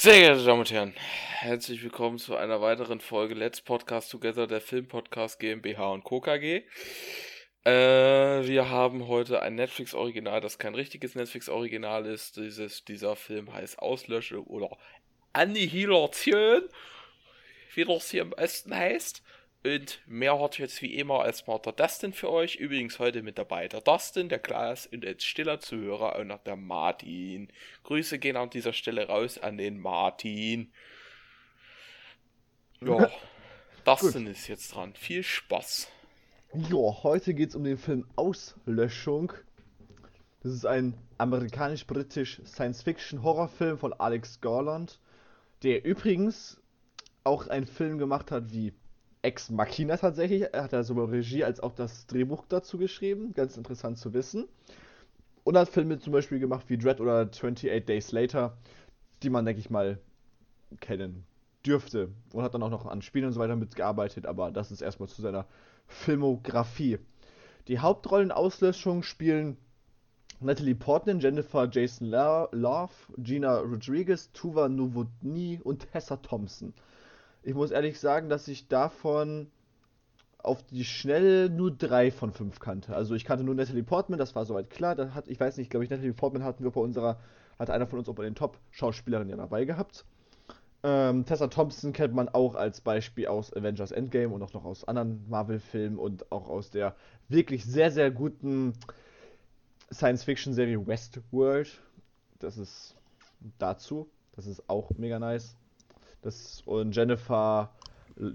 Sehr geehrte Damen und Herren, herzlich willkommen zu einer weiteren Folge Let's Podcast Together, der Filmpodcast GmbH und Co. KG. Äh, wir haben heute ein Netflix-Original, das kein richtiges Netflix-Original ist. Dieses, dieser Film heißt Auslösche oder Annihilation, wie das hier am besten heißt. Und mehr hat jetzt wie immer als der Dustin für euch. Übrigens heute mit dabei der Dustin, der Klaas und als stiller Zuhörer auch noch der Martin. Grüße gehen an dieser Stelle raus an den Martin. Ja, Dustin ist jetzt dran. Viel Spaß. Ja, heute geht es um den Film Auslöschung. Das ist ein amerikanisch-britisch Science-Fiction-Horrorfilm von Alex Garland, der übrigens auch einen Film gemacht hat wie Ex Machina tatsächlich. Er hat ja sowohl Regie als auch das Drehbuch dazu geschrieben. Ganz interessant zu wissen. Und hat Filme zum Beispiel gemacht wie Dread oder 28 Days Later, die man, denke ich mal, kennen dürfte. Und hat dann auch noch an Spielen und so weiter mitgearbeitet, aber das ist erstmal zu seiner Filmografie. Die Hauptrollenauslöschung spielen Natalie Portman, Jennifer Jason Love, Gina Rodriguez, Tuva Novotny und Tessa Thompson. Ich muss ehrlich sagen, dass ich davon auf die Schnelle nur drei von fünf kannte. Also ich kannte nur Natalie Portman, das war soweit klar. Da hat, ich weiß nicht, glaube ich, Natalie Portman hatten wir bei unserer, hat einer von uns auch bei den Top-Schauspielerinnen ja dabei gehabt. Ähm, Tessa Thompson kennt man auch als Beispiel aus Avengers Endgame und auch noch aus anderen Marvel-Filmen und auch aus der wirklich sehr, sehr guten Science-Fiction-Serie Westworld. Das ist dazu. Das ist auch mega nice. Das, und Jennifer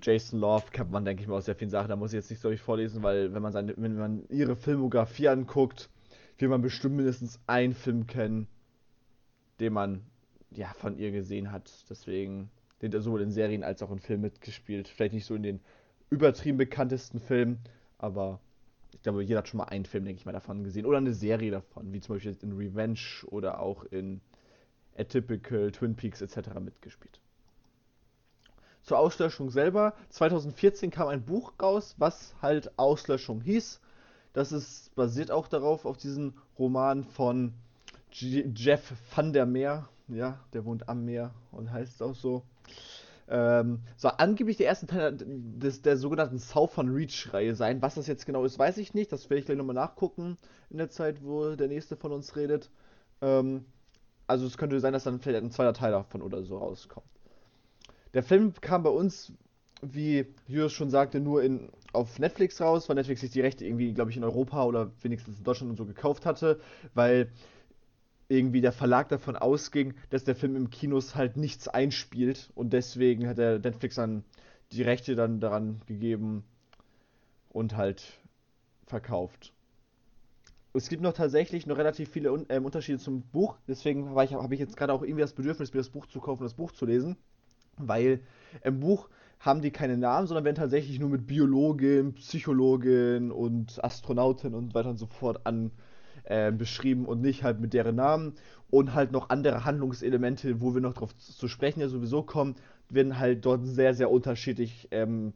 Jason Love kennt man, denke ich mal, aus sehr vielen Sachen. Da muss ich jetzt nicht so durch vorlesen, weil wenn man, seine, wenn man ihre Filmografie anguckt, will man bestimmt mindestens einen Film kennen, den man ja von ihr gesehen hat. Deswegen, den sowohl in Serien als auch in Filmen mitgespielt. Vielleicht nicht so in den übertrieben bekanntesten Filmen, aber ich glaube, jeder hat schon mal einen Film, denke ich mal, davon gesehen. Oder eine Serie davon, wie zum Beispiel in Revenge oder auch in Atypical, Twin Peaks etc. mitgespielt zur Auslöschung selber. 2014 kam ein Buch raus, was halt Auslöschung hieß. Das ist basiert auch darauf, auf diesen Roman von G Jeff van der Meer. Ja, der wohnt am Meer und heißt auch so. Ähm, soll angeblich der erste Teil des, der sogenannten Southern Reach-Reihe sein. Was das jetzt genau ist, weiß ich nicht. Das werde ich gleich nochmal nachgucken in der Zeit, wo der nächste von uns redet. Ähm, also es könnte sein, dass dann vielleicht ein zweiter Teil davon oder so rauskommt. Der Film kam bei uns, wie Jürgen schon sagte, nur in, auf Netflix raus, weil Netflix sich die Rechte irgendwie, glaube ich, in Europa oder wenigstens in Deutschland und so gekauft hatte, weil irgendwie der Verlag davon ausging, dass der Film im Kinos halt nichts einspielt und deswegen hat der Netflix dann die Rechte dann daran gegeben und halt verkauft. Es gibt noch tatsächlich noch relativ viele äh, Unterschiede zum Buch, deswegen habe ich, hab ich jetzt gerade auch irgendwie das Bedürfnis, mir das Buch zu kaufen, das Buch zu lesen weil im Buch haben die keine Namen, sondern werden tatsächlich nur mit Biologin, Psychologin und Astronautin und weiter und so fort an äh, beschrieben und nicht halt mit deren Namen und halt noch andere Handlungselemente, wo wir noch drauf zu sprechen ja sowieso kommen, werden halt dort sehr, sehr unterschiedlich ähm,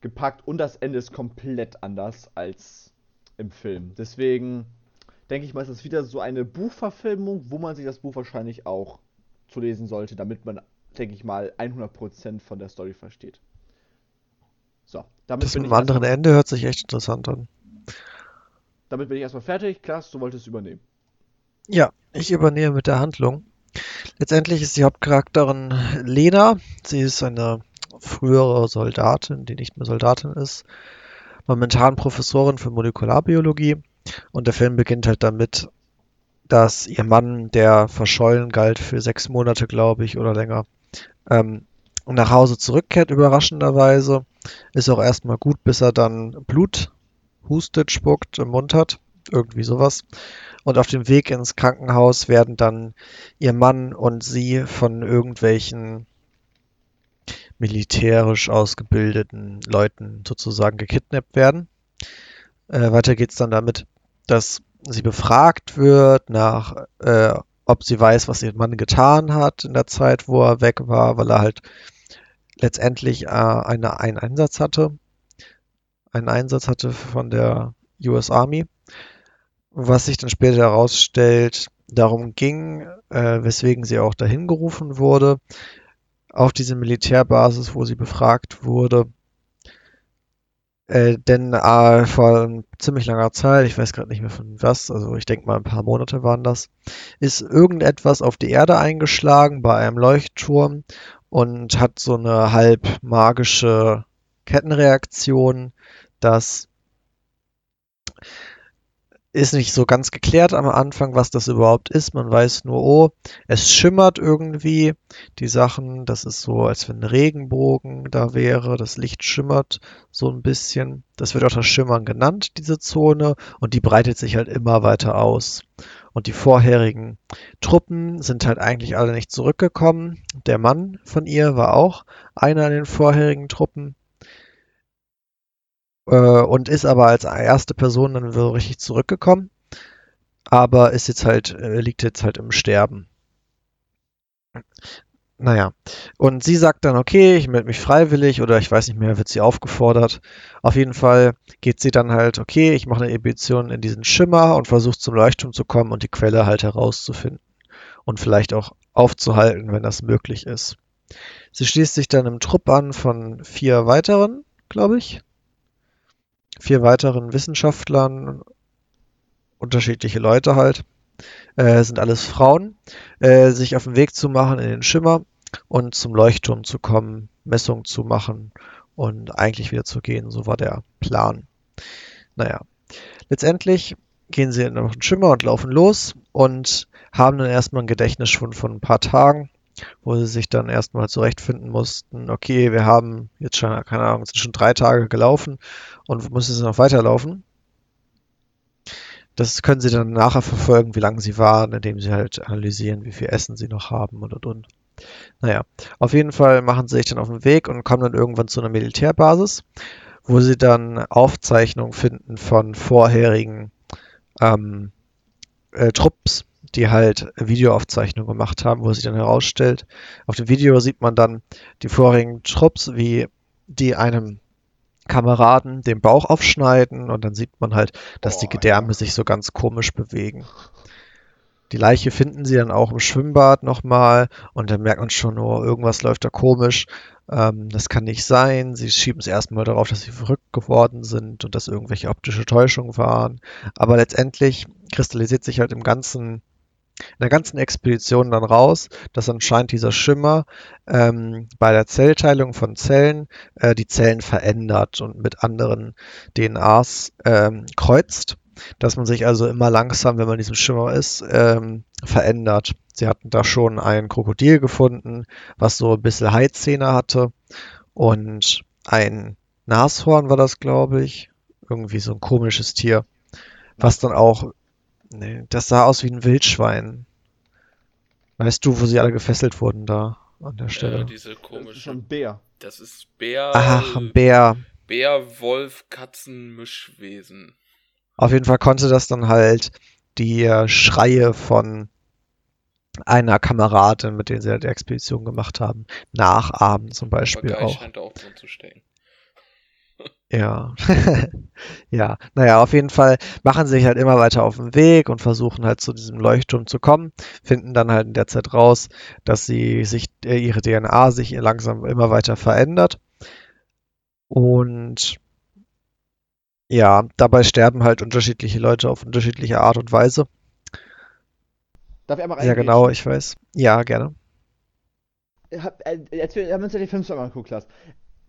gepackt und das Ende ist komplett anders als im Film. Deswegen denke ich mal, ist das wieder so eine Buchverfilmung, wo man sich das Buch wahrscheinlich auch zu lesen sollte, damit man denke ich mal, 100% von der Story versteht. So, damit das mit einem anderen Ende hört sich echt interessant an. Damit bin ich erstmal fertig. Klaas, du wolltest übernehmen. Ja, ich übernehme mit der Handlung. Letztendlich ist die Hauptcharakterin Lena. Sie ist eine frühere Soldatin, die nicht mehr Soldatin ist. Momentan Professorin für Molekularbiologie. Und der Film beginnt halt damit, dass ihr Mann, der verschollen galt für sechs Monate, glaube ich, oder länger, ähm, nach Hause zurückkehrt, überraschenderweise. Ist auch erstmal gut, bis er dann Blut hustet, spuckt, im Mund hat. Irgendwie sowas. Und auf dem Weg ins Krankenhaus werden dann ihr Mann und sie von irgendwelchen militärisch ausgebildeten Leuten sozusagen gekidnappt werden. Äh, weiter geht's dann damit, dass sie befragt wird nach äh, ob sie weiß, was ihr Mann getan hat in der Zeit, wo er weg war, weil er halt letztendlich äh, eine, einen Einsatz hatte. Einen Einsatz hatte von der US Army. Was sich dann später herausstellt, darum ging, äh, weswegen sie auch dahin gerufen wurde, auf diese Militärbasis, wo sie befragt wurde. Äh, denn äh, vor ziemlich langer Zeit, ich weiß gerade nicht mehr von was, also ich denke mal ein paar Monate waren das, ist irgendetwas auf die Erde eingeschlagen bei einem Leuchtturm und hat so eine halb magische Kettenreaktion, dass ist nicht so ganz geklärt am Anfang, was das überhaupt ist. Man weiß nur, oh, es schimmert irgendwie. Die Sachen, das ist so, als wenn ein Regenbogen da wäre. Das Licht schimmert so ein bisschen. Das wird auch das Schimmern genannt, diese Zone. Und die breitet sich halt immer weiter aus. Und die vorherigen Truppen sind halt eigentlich alle nicht zurückgekommen. Der Mann von ihr war auch einer in den vorherigen Truppen. Äh, und ist aber als erste Person dann so richtig zurückgekommen. Aber ist jetzt halt, äh, liegt jetzt halt im Sterben. Naja, und sie sagt dann, okay, ich melde mich freiwillig oder ich weiß nicht mehr, wird sie aufgefordert. Auf jeden Fall geht sie dann halt, okay, ich mache eine Edition in diesen Schimmer und versuche zum Leuchtturm zu kommen und die Quelle halt herauszufinden und vielleicht auch aufzuhalten, wenn das möglich ist. Sie schließt sich dann im Trupp an von vier weiteren, glaube ich vier weiteren Wissenschaftlern, unterschiedliche Leute halt, äh, sind alles Frauen, äh, sich auf den Weg zu machen in den Schimmer und zum Leuchtturm zu kommen, Messungen zu machen und eigentlich wieder zu gehen. So war der Plan. Naja, letztendlich gehen sie in den Schimmer und laufen los und haben dann erstmal einen Gedächtnisschwund von ein paar Tagen wo sie sich dann erstmal zurechtfinden mussten, okay, wir haben jetzt schon, keine Ahnung, sind schon drei Tage gelaufen und müssen sie noch weiterlaufen. Das können sie dann nachher verfolgen, wie lange sie waren, indem sie halt analysieren, wie viel Essen sie noch haben und und und. Naja, auf jeden Fall machen sie sich dann auf den Weg und kommen dann irgendwann zu einer Militärbasis, wo sie dann Aufzeichnungen finden von vorherigen ähm, äh, Trupps, die halt Videoaufzeichnungen gemacht haben, wo sich dann herausstellt, auf dem Video sieht man dann die vorigen Trupps, wie die einem Kameraden den Bauch aufschneiden und dann sieht man halt, dass oh, die Gedärme ja. sich so ganz komisch bewegen. Die Leiche finden sie dann auch im Schwimmbad nochmal und dann merkt man schon, oh, irgendwas läuft da komisch. Ähm, das kann nicht sein. Sie schieben es erstmal darauf, dass sie verrückt geworden sind und dass irgendwelche optische Täuschungen waren. Aber letztendlich kristallisiert sich halt im ganzen in der ganzen Expedition dann raus, dass anscheinend dieser Schimmer ähm, bei der Zellteilung von Zellen äh, die Zellen verändert und mit anderen DNAs ähm, kreuzt, dass man sich also immer langsam, wenn man in diesem Schimmer ist, ähm, verändert. Sie hatten da schon ein Krokodil gefunden, was so ein bisschen Haizähne hatte und ein Nashorn war das, glaube ich. Irgendwie so ein komisches Tier, was dann auch Nee, das sah aus wie ein Wildschwein. Weißt du, wo sie alle gefesselt wurden da an der Stelle? Äh, diese komische. Das ist ein Bär. Das ist Bär. Ach, ein Bär. Bär, Wolf, Katzen, Mischwesen. Auf jeden Fall konnte das dann halt die Schreie von einer Kameradin, mit der sie halt die Expedition gemacht haben, nachahmen zum Beispiel Aber auch. scheint auch drin zu stecken. Ja. ja, naja, auf jeden Fall machen sie sich halt immer weiter auf den Weg und versuchen halt zu diesem Leuchtturm zu kommen, finden dann halt in der Zeit raus, dass sie sich, äh, ihre DNA sich langsam immer weiter verändert. Und ja, dabei sterben halt unterschiedliche Leute auf unterschiedliche Art und Weise. Darf ich einmal Ja, genau, ich weiß. Ja, gerne. Hab, äh, erzähl, haben wir uns ja die Filme schon mal angeguckt, Klaas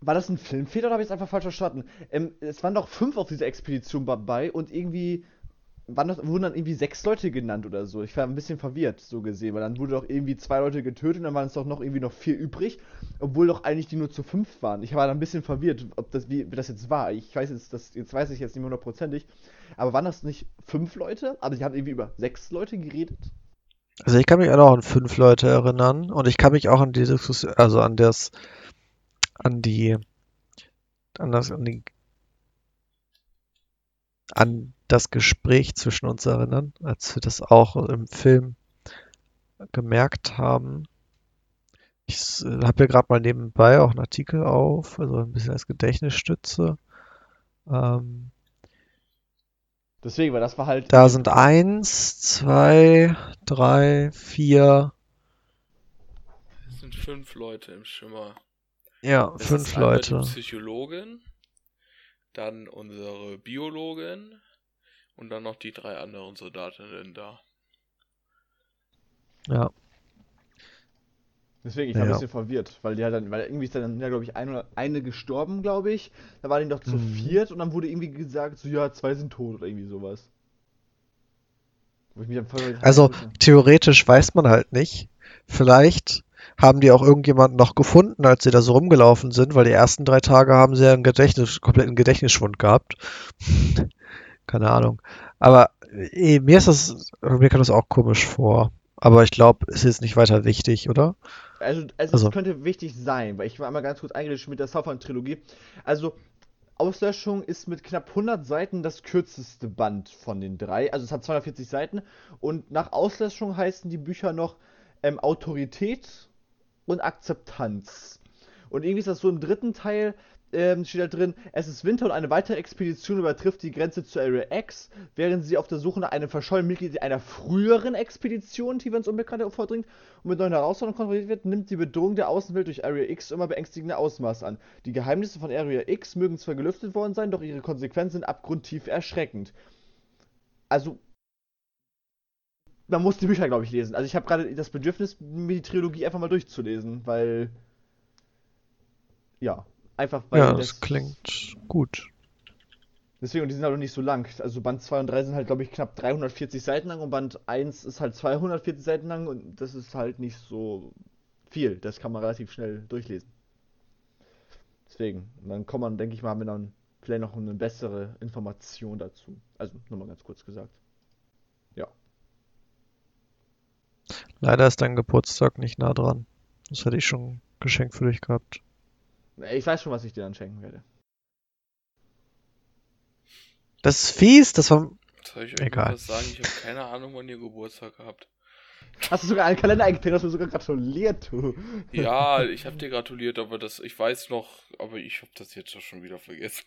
war das ein Filmfehler oder habe ich es einfach falsch verstanden? Ähm, es waren doch fünf auf dieser Expedition dabei und irgendwie waren das, wurden dann irgendwie sechs Leute genannt oder so. Ich war ein bisschen verwirrt, so gesehen, weil dann wurde doch irgendwie zwei Leute getötet und dann waren es doch noch irgendwie noch vier übrig, obwohl doch eigentlich die nur zu fünf waren. Ich war da ein bisschen verwirrt, ob das, wie, wie das jetzt war. Ich weiß jetzt, das, jetzt weiß ich jetzt nicht hundertprozentig. Aber waren das nicht fünf Leute? Aber sie haben irgendwie über sechs Leute geredet? Also ich kann mich auch an fünf Leute erinnern und ich kann mich auch an die Diskussion, also an das an die, an das, an die, an das Gespräch zwischen uns erinnern, als wir das auch im Film gemerkt haben. Ich habe hier gerade mal nebenbei auch einen Artikel auf, also ein bisschen als Gedächtnisstütze. Ähm, Deswegen, weil das war halt. Da sind eins, zwei, drei, vier, Es sind fünf Leute im Schimmer. Ja, Es fünf ist Leute. Die Psychologin, dann unsere Biologin und dann noch die drei anderen Soldatinnen da. Ja, Deswegen, ich war ein Ja. bisschen verwirrt, weil die halt dann, weil irgendwie ist dann, ja, glaube ich, eine, eine gestorben, glaube ich. Da waren die doch zu Mhm. viert und dann wurde irgendwie gesagt, so ja, zwei sind tot oder irgendwie sowas. Wo ich mich dann voll Also theoretisch weiß man halt nicht. Vielleicht haben die auch irgendjemanden noch gefunden, als sie da so rumgelaufen sind, weil die ersten drei Tage haben sie ja einen Gedächtnis, kompletten Gedächtnisschwund gehabt. Keine Ahnung. Aber eh, mir ist das, mir kommt das auch komisch vor. Aber ich glaube, es ist nicht weiter wichtig, oder? Also, also, Also- es könnte wichtig sein, weil ich war einmal ganz kurz eingeredet mit der Southern-Trilogie. Also, Auslöschung ist mit knapp 100 Seiten das kürzeste Band von den drei. Also, es hat 240 Seiten. Und nach Auslöschung heißen die Bücher noch ähm, Autorität und Akzeptanz. Und irgendwie ist das so im dritten Teil, ähm, steht da drin, es ist Winter und eine weitere Expedition übertrifft die Grenze zu Area X, während sie auf der Suche nach einem verschollenen Mitglied einer früheren Expedition, die ins Unbekannte vordringt und mit neuen Herausforderungen konfrontiert wird, nimmt die Bedrohung der Außenwelt durch Area X immer beängstigende Ausmaß an. Die Geheimnisse von Area X mögen zwar gelüftet worden sein, doch ihre Konsequenzen sind abgrundtief erschreckend. Also, man muss die Bücher, glaube ich, lesen. Also ich habe gerade das Bedürfnis, mir die Trilogie einfach mal durchzulesen, weil ja, einfach weil Ja, das das klingt gut. Deswegen, und die sind halt auch nicht so lang. Also Band 2 und 3 sind halt, glaube ich, knapp 340 Seiten lang und Band 1 ist halt 240 Seiten lang und das ist halt nicht so viel. Das kann man relativ schnell durchlesen. Deswegen, und dann kommt man, denke ich mal, haben wir dann vielleicht noch eine bessere Information dazu. Also, nur mal ganz kurz gesagt. Ja. Leider ist dein Geburtstag nicht nah dran. Das hätte ich schon geschenkt für dich gehabt. Ich weiß schon, was ich dir dann schenken werde. Das ist fies, das war. Soll ich Egal. irgendwas sagen? Ich habe keine Ahnung, wann ihr Geburtstag habt. Hast du sogar einen Kalender eingetragen, hast du sogar gratuliert, du. Ja, ich habe dir gratuliert, aber das, ich weiß noch, aber ich habe das jetzt schon wieder vergessen.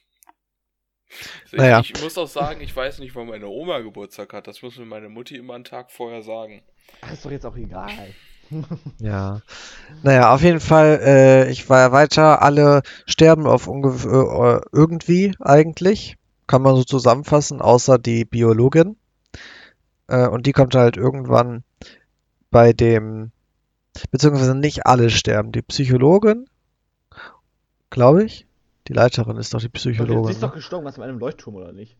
Also Naja. Ich, ich muss auch sagen, ich weiß nicht, wann meine Oma Geburtstag hat. Das muss mir meine Mutti immer einen Tag vorher sagen. Ach, ist doch jetzt auch egal. Ja. Naja, auf jeden Fall, äh, ich war ja weiter. Alle sterben auf ungefähr äh, irgendwie eigentlich. Kann man so zusammenfassen, außer die Biologin. Äh, und die kommt halt irgendwann bei dem, beziehungsweise nicht alle sterben. Die Psychologin, glaube ich. Die Leiterin ist doch die Sie Psychologin. ist ne? doch gestorben, ganz in einem Leuchtturm, oder nicht?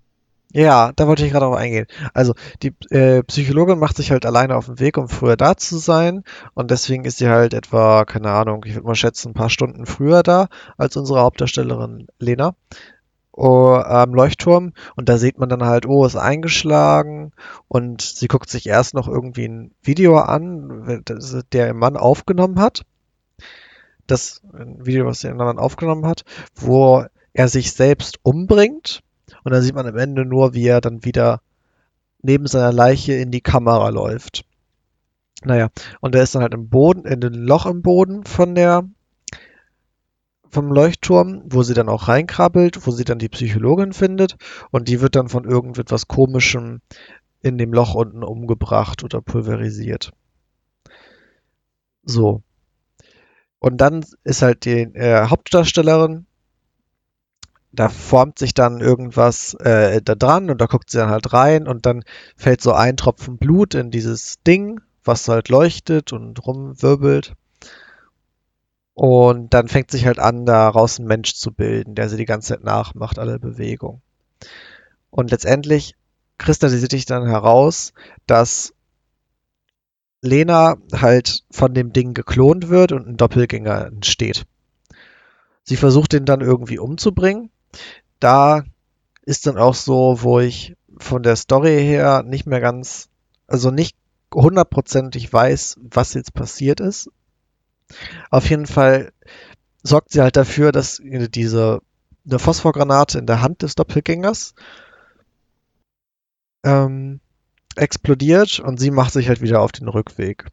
Ja, da wollte ich gerade auch eingehen. Also, die äh, Psychologin macht sich halt alleine auf den Weg, um früher da zu sein. Und deswegen ist sie halt etwa, keine Ahnung, ich würde mal schätzen, ein paar Stunden früher da als unsere Hauptdarstellerin Lena am Leuchtturm. Und da sieht man dann halt, oh, ist eingeschlagen. Und sie guckt sich erst noch irgendwie ein Video an, der ihr Mann aufgenommen hat. Das ein Video, was der Mann aufgenommen hat, wo er sich selbst umbringt. Und dann sieht man am Ende nur, wie er dann wieder neben seiner Leiche in die Kamera läuft. Naja, und er ist dann halt im Boden, in dem Loch im Boden von der, vom Leuchtturm, wo sie dann auch reinkrabbelt, wo sie dann die Psychologin findet und die wird dann von irgendetwas Komischem in dem Loch unten umgebracht oder pulverisiert. So. Und dann ist halt die äh, Hauptdarstellerin, da formt sich dann irgendwas äh, da dran und da guckt sie dann halt rein und dann fällt so ein Tropfen Blut in dieses Ding, was halt leuchtet und rumwirbelt. Und dann fängt sich halt an, daraus ein Mensch zu bilden, der sie die ganze Zeit nachmacht, alle Bewegungen. Und letztendlich kristallisiert sich dann heraus, dass Lena halt von dem Ding geklont wird und ein Doppelgänger entsteht. Sie versucht den dann irgendwie umzubringen. Da ist dann auch so, wo ich von der Story her nicht mehr ganz, also nicht hundertprozentig weiß, was jetzt passiert ist. Auf jeden Fall sorgt sie halt dafür, dass diese eine Phosphorgranate in der Hand des Doppelgängers ähm, explodiert und sie macht sich halt wieder auf den Rückweg.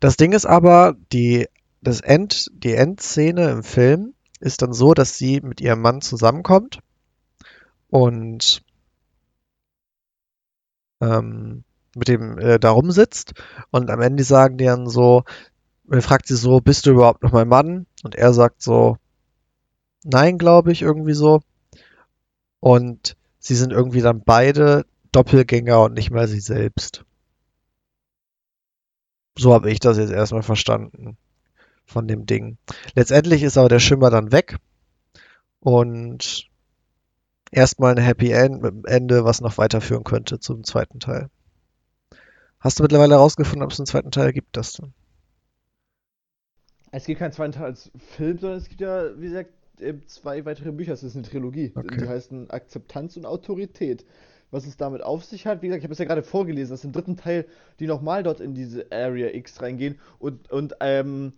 Das Ding ist aber, die, das End, die Endszene im Film ist dann so, dass sie mit ihrem Mann zusammenkommt und ähm, mit dem äh, da rumsitzt und am Ende sagen die dann so, er fragt sie so, bist du überhaupt noch mein Mann? Und er sagt so, nein, glaube ich, irgendwie so. Und sie sind irgendwie dann beide Doppelgänger und nicht mehr sie selbst. So habe ich das jetzt erstmal verstanden von dem Ding. Letztendlich ist aber der Schimmer dann weg und erstmal ein Happy End mit dem Ende, was noch weiterführen könnte zum zweiten Teil. Hast du mittlerweile herausgefunden, ob es einen zweiten Teil gibt, das dann? Es gibt keinen zweiten Teil als Film, sondern es gibt ja, wie gesagt, zwei weitere Bücher. Es ist eine Trilogie. Okay. Die heißen Akzeptanz und Autorität. Was es damit auf sich hat, wie gesagt, ich habe es ja gerade vorgelesen, dass im dritten Teil die nochmal dort in diese Area X reingehen und, und ähm,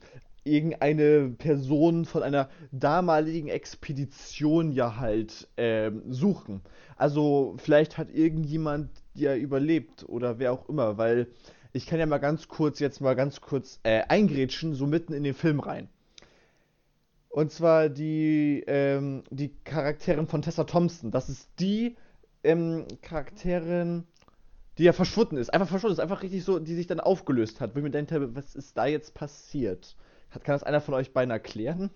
irgendeine Person von einer damaligen Expedition ja halt ähm, suchen. Also vielleicht hat irgendjemand ja überlebt oder wer auch immer, weil ich kann ja mal ganz kurz jetzt mal ganz kurz äh, eingrätschen, so mitten in den Film rein. Und zwar die, ähm, die Charakterin von Tessa Thompson. Das ist die ähm, Charakterin, die ja verschwunden ist. Einfach verschwunden ist, einfach richtig so, die sich dann aufgelöst hat. Wo ich mir denke, was ist da jetzt passiert? Kann das einer von euch beiden erklären?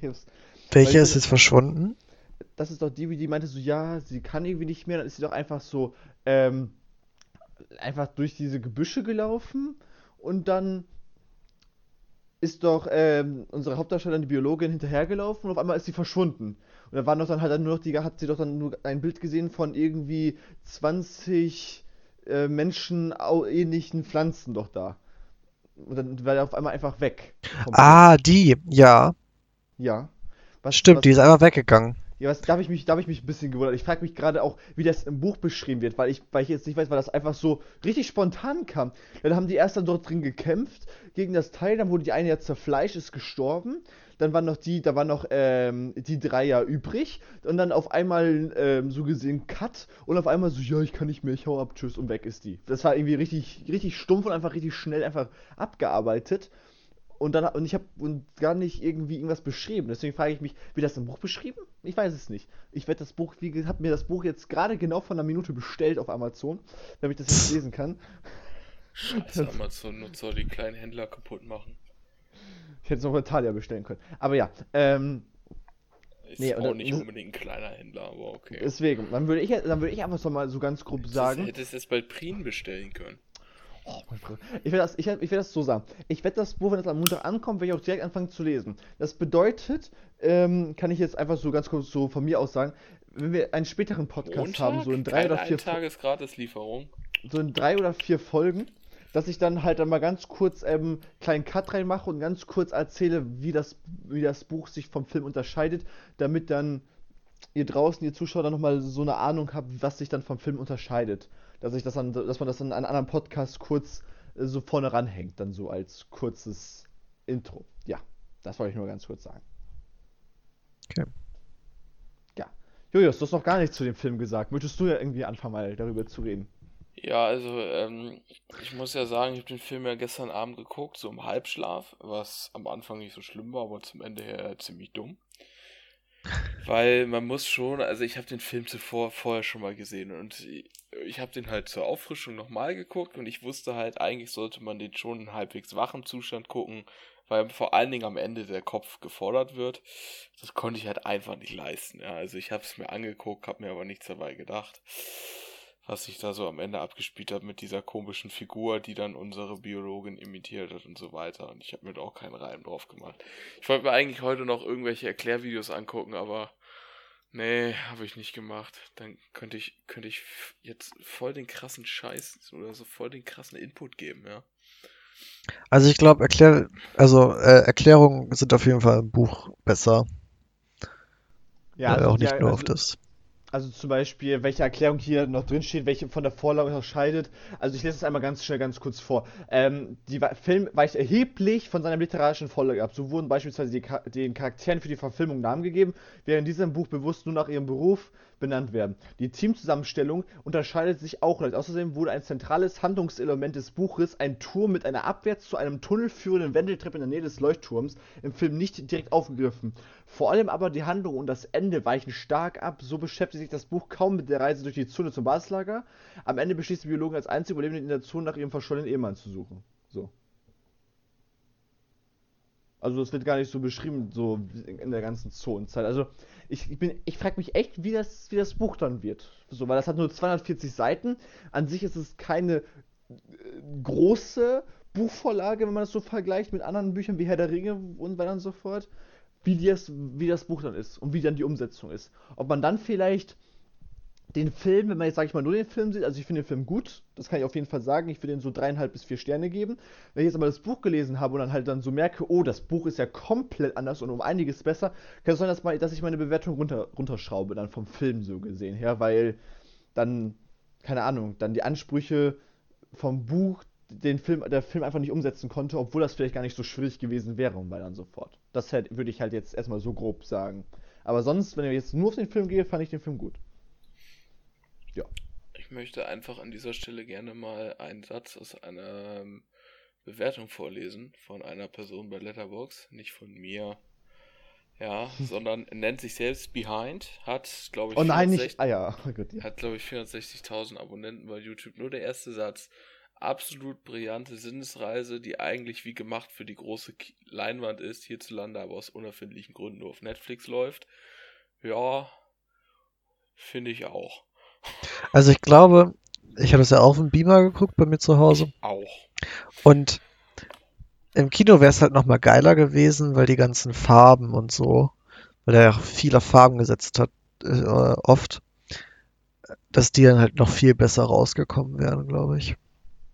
Welche ist jetzt verschwunden? Das ist doch die, die meinte so, ja, sie kann irgendwie nicht mehr. Dann ist sie doch einfach so, ähm, einfach durch diese Gebüsche gelaufen und dann ist doch ähm, unsere Hauptdarstellerin, die Biologin, hinterhergelaufen und auf einmal ist sie verschwunden. Und da waren doch dann halt dann nur noch die, hat sie doch dann nur ein Bild gesehen von irgendwie 20 äh, menschenähnlichen Pflanzen doch da. Und dann war er auf einmal einfach weg. Ah, die, ja. Ja. Was, Stimmt, was, die ist einfach weggegangen. Ja, was, da habe ich, mich, hab ich mich ein bisschen gewundert. Ich frage mich gerade auch, wie das im Buch beschrieben wird, weil ich, weil ich jetzt nicht weiß, weil das einfach so richtig spontan kam. Dann haben die erst dann dort drin gekämpft gegen das Teil, dann wurde die eine ja zerfleischt, ist gestorben. Dann waren noch die, da waren noch ähm, die drei ja übrig. Und dann auf einmal ähm, so gesehen Cut und auf einmal so, ja, ich kann nicht mehr, ich hau ab, tschüss und weg ist die. Das war irgendwie richtig, richtig stumpf und einfach richtig schnell einfach abgearbeitet und dann und ich habe gar nicht irgendwie irgendwas beschrieben. Deswegen frage ich mich, wie das im Buch beschrieben? Ich weiß es nicht. Ich werde das Buch, wie habe mir das Buch jetzt gerade genau von einer Minute bestellt auf Amazon, damit ich das jetzt lesen kann. Scheiße, Amazon nutzt soll die kleinen Händler kaputt machen. Ich hätte es noch bei Talia bestellen können. Aber ja, ähm. Ist nee, auch nicht unbedingt ein kleiner Händler, aber okay. Deswegen, dann würde ich, dann würde ich einfach so mal so ganz grob sagen. Du hättest es bei Prien bestellen können. Oh ich werde das, ich, ich werd das so sagen. Ich werde das Buch, wenn es am Montag ankommt, werde ich auch direkt anfangen zu lesen. Das bedeutet, ähm, kann ich jetzt einfach so ganz kurz so von mir aus sagen, wenn wir einen späteren Podcast Montag? haben, so in drei Keine oder vier Tageslieferung. So in drei oder vier Folgen, dass ich dann halt dann mal ganz kurz ähm, kleinen Cut reinmache und ganz kurz erzähle, wie das, wie das Buch sich vom Film unterscheidet, damit dann ihr draußen, ihr Zuschauer, dann nochmal so eine Ahnung habt, was sich dann vom Film unterscheidet dass ich das dann, dass man das in einem anderen Podcast kurz äh, so vorne ranhängt, dann so als kurzes Intro. Ja, das wollte ich nur ganz kurz sagen. Okay. Ja. Julius, du hast noch gar nichts zu dem Film gesagt. Möchtest du ja irgendwie anfangen, mal darüber zu reden? Ja, also ähm, ich muss ja sagen, ich habe den Film ja gestern Abend geguckt, so im Halbschlaf, was am Anfang nicht so schlimm war, aber zum Ende her ziemlich dumm. Weil man muss schon, also ich habe den Film zuvor vorher schon mal gesehen und ich habe den halt zur Auffrischung nochmal geguckt und ich wusste halt, eigentlich sollte man den schon in halbwegs wachen Zustand gucken, weil vor allen Dingen am Ende der Kopf gefordert wird. Das konnte ich halt einfach nicht leisten. Ja. Also ich habe es mir angeguckt, habe mir aber nichts dabei gedacht was sich da so am Ende abgespielt hat mit dieser komischen Figur, die dann unsere Biologin imitiert hat und so weiter. Und ich habe mir da auch keinen Reim drauf gemacht. Ich wollte mir eigentlich heute noch irgendwelche Erklärvideos angucken, aber nee, habe ich nicht gemacht. Dann könnte ich, könnte ich jetzt voll den krassen Scheiß oder so voll den krassen Input geben, ja. Also ich glaube, Erklär also äh, Erklärungen sind auf jeden Fall im Buch besser. Ja, also auch nicht ja, nur also, auf das also zum Beispiel, welche Erklärung hier noch drinsteht, welche von der Vorlage unterscheidet. Also ich lese es einmal ganz schnell, ganz kurz vor. Ähm, der Film weicht erheblich von seiner literarischen Vorlage ab. So wurden beispielsweise die, den Charakteren für die Verfilmung Namen gegeben, während in diesem Buch bewusst nur nach ihrem Beruf, benannt werden. Die Teamzusammenstellung unterscheidet sich auch leicht. Außerdem wurde ein zentrales Handlungselement des Buches, ein Turm mit einer abwärts zu einem Tunnel führenden Wendeltreppe in der Nähe des Leuchtturms, im Film nicht direkt aufgegriffen. Vor allem aber die Handlung und das Ende weichen stark ab. So beschäftigt sich das Buch kaum mit der Reise durch die Zone zum Basislager. Am Ende beschließt die Biologin als einzige Überlebende in der Zone nach ihrem verschollenen Ehemann zu suchen. So. Also das wird gar nicht so beschrieben, so in der ganzen Zonenzeit. Also ich, ich, ich frage mich echt, wie das, wie das Buch dann wird. So, weil das hat nur 240 Seiten. An sich ist es keine äh, große Buchvorlage, wenn man das so vergleicht mit anderen Büchern wie Herr der Ringe und weiter und so fort. Wie das, wie das Buch dann ist und wie dann die Umsetzung ist. Ob man dann vielleicht den Film, wenn man jetzt, sag ich mal, nur den Film sieht, also ich finde den Film gut, das kann ich auf jeden Fall sagen, ich würde den so dreieinhalb bis vier Sterne geben. Wenn ich jetzt aber das Buch gelesen habe und dann halt dann so merke, oh, das Buch ist ja komplett anders und um einiges besser, kann es sein, dass, mal, dass ich meine Bewertung runter, runterschraube, dann vom Film so gesehen her, weil dann, keine Ahnung, dann die Ansprüche vom Buch den Film, der Film einfach nicht umsetzen konnte, obwohl das vielleicht gar nicht so schwierig gewesen wäre und weiter und so fort. Das halt, würde ich halt jetzt erstmal so grob sagen. Aber sonst, wenn ich jetzt nur auf den Film gehe, fand ich den Film gut. Ja. Ich möchte einfach an dieser Stelle gerne mal einen Satz aus einer ähm, Bewertung vorlesen von einer Person bei Letterbox, nicht von mir. Ja, sondern nennt sich selbst Behind, hat, glaube ich, oh nein, 64, nicht, ah ja, oh Gott, ja. hat, glaube ich, 460.000 Abonnenten bei YouTube. Nur der erste Satz. Absolut brillante Sinnesreise, die eigentlich wie gemacht für die große Leinwand ist, hierzulande aber aus unerfindlichen Gründen nur auf Netflix läuft. Ja, finde ich auch. Also ich glaube, ich habe es ja auch auf dem Beamer geguckt bei mir zu Hause. Auch. Und im Kino wäre es halt nochmal geiler gewesen, weil die ganzen Farben und so, weil er ja viele Farben gesetzt hat, äh, oft, dass die dann halt noch viel besser rausgekommen wären, glaube ich.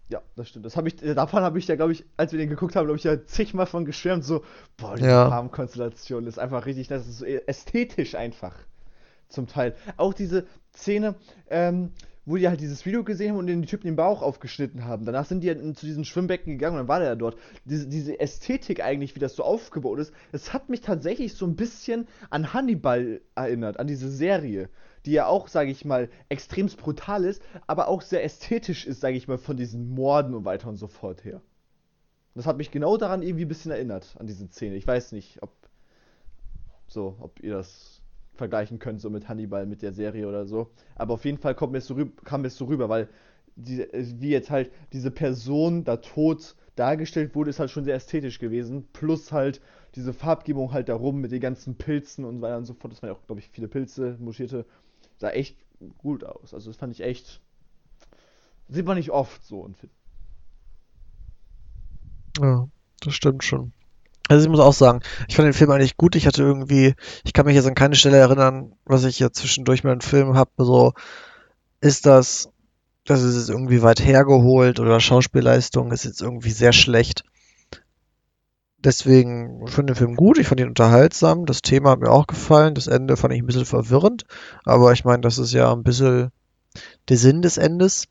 Ja, das stimmt. Das hab ich, äh, davon habe ich ja, glaube ich, als wir den geguckt haben, glaube ich, ja zigmal von geschwärmt, so, boah, die ja. Farbenkonstellation ist einfach richtig, das ist so ästhetisch einfach. Zum Teil. Auch diese, Szene, ähm, wo die halt dieses Video gesehen haben und den Typen den Bauch aufgeschnitten haben. Danach sind die halt zu diesem Schwimmbecken gegangen und dann war der ja dort. Diese, diese Ästhetik eigentlich, wie das so aufgebaut ist, es hat mich tatsächlich so ein bisschen an Hannibal erinnert, an diese Serie, die ja auch, sage ich mal, extremst brutal ist, aber auch sehr ästhetisch ist, sage ich mal, von diesen Morden und weiter und so fort her. Das hat mich genau daran irgendwie ein bisschen erinnert, an diese Szene. Ich weiß nicht, ob so, ob ihr das vergleichen könnt, so mit Hannibal, mit der Serie oder so. Aber auf jeden Fall kommt mir so kam mir so rüber, weil die, wie jetzt halt diese Person da tot dargestellt wurde, ist halt schon sehr ästhetisch gewesen. Plus halt diese Farbgebung halt darum mit den ganzen Pilzen und so weiter und so fort. Das waren ja auch, glaube ich, viele Pilze, moschierte. Sah echt gut aus. Also das fand ich echt. Sieht man nicht oft so Ja, das stimmt schon. Also ich muss auch sagen, ich fand den Film eigentlich gut. Ich hatte irgendwie, ich kann mich jetzt an keine Stelle erinnern, was ich jetzt zwischendurch mit dem Film habe. So, ist das, das ist jetzt irgendwie weit hergeholt oder Schauspielleistung ist jetzt irgendwie sehr schlecht. Deswegen ich fand den Film gut, ich fand ihn unterhaltsam. Das Thema hat mir auch gefallen. Das Ende fand ich ein bisschen verwirrend. Aber ich meine, das ist ja ein bisschen der Sinn des Endes,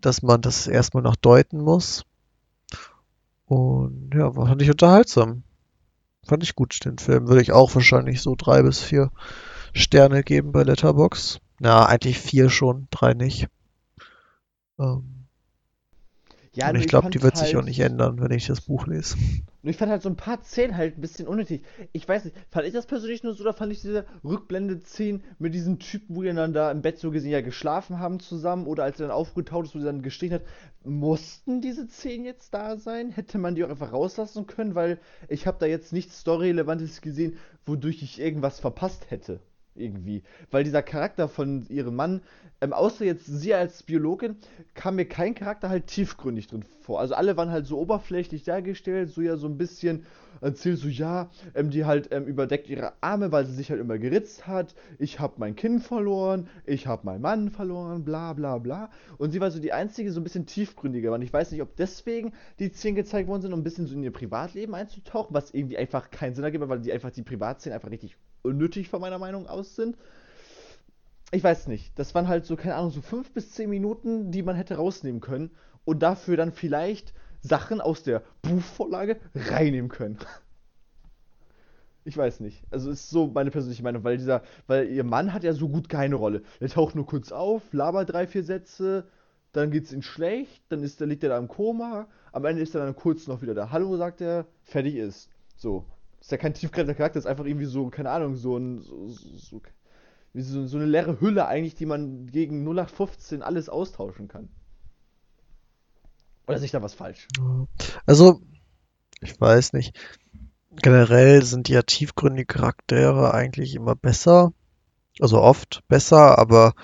dass man das erstmal noch deuten muss. Und ja, fand ich unterhaltsam. Fand ich gut, den Film. Würde ich auch wahrscheinlich so drei bis vier Sterne geben bei Letterbox. Na, eigentlich vier schon, drei nicht. Ähm, ja, und ich glaube, die wird halt, sich auch nicht ändern, wenn ich das Buch lese. Und ich fand halt so ein paar Szenen halt ein bisschen unnötig. Ich weiß nicht, fand ich das persönlich nur so oder fand ich diese Rückblende-Szenen mit diesem Typen, wo die dann da im Bett so gesehen ja geschlafen haben zusammen oder als er dann aufgetaucht ist, wo sie dann gestehen hat, mussten diese Szenen jetzt da sein? Hätte man die auch einfach rauslassen können, weil ich habe da jetzt nichts Story-Relevantes gesehen, wodurch ich irgendwas verpasst hätte irgendwie. Weil dieser Charakter von ihrem Mann, ähm, außer jetzt sie als Biologin, kam mir kein Charakter halt tiefgründig drin vor. Also alle waren halt so oberflächlich dargestellt, so ja so ein bisschen erzählt so, ja, ähm, die halt ähm, überdeckt ihre Arme, weil sie sich halt immer geritzt hat. Ich habe mein Kind verloren, ich habe meinen Mann verloren, bla bla bla. Und sie war so die einzige, so ein bisschen tiefgründiger. Und ich weiß nicht, ob deswegen die Szenen gezeigt worden sind, um ein bisschen so in ihr Privatleben einzutauchen, was irgendwie einfach keinen Sinn ergibt, weil die einfach die Privatszenen einfach richtig unnötig von meiner Meinung aus sind. Ich weiß nicht. Das waren halt so, keine Ahnung, so fünf bis zehn Minuten, die man hätte rausnehmen können und dafür dann vielleicht Sachen aus der Buchvorlage reinnehmen können. Ich weiß nicht. Also ist so meine persönliche Meinung, weil dieser, weil ihr Mann hat ja so gut keine Rolle. Der taucht nur kurz auf, labert drei, vier Sätze, dann geht's ihm schlecht, dann ist, der liegt er da im Koma, am Ende ist er dann kurz noch wieder da. Hallo, sagt er, fertig ist. So. Ist ja kein tiefgreifender Charakter, ist einfach irgendwie so, keine Ahnung, so ein, so, so, so, so eine leere Hülle eigentlich, die man gegen 0815 alles austauschen kann. Oder ist da was falsch? Also, ich weiß nicht. Generell sind ja tiefgründige Charaktere eigentlich immer besser. Also oft besser, aber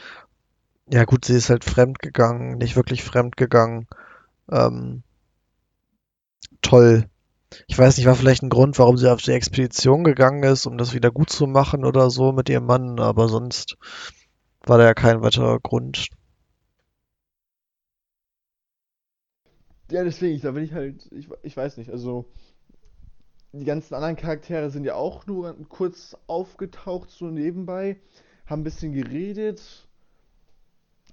ja gut, sie ist halt fremdgegangen, nicht wirklich fremdgegangen. Ähm, toll. Ich weiß nicht, war vielleicht ein Grund, warum sie auf die Expedition gegangen ist, um das wieder gut zu machen oder so mit ihrem Mann, aber sonst war da ja kein weiterer Grund. Ja, deswegen, da bin ich halt, ich, ich weiß nicht, also die ganzen anderen Charaktere sind ja auch nur kurz aufgetaucht, so nebenbei, haben ein bisschen geredet,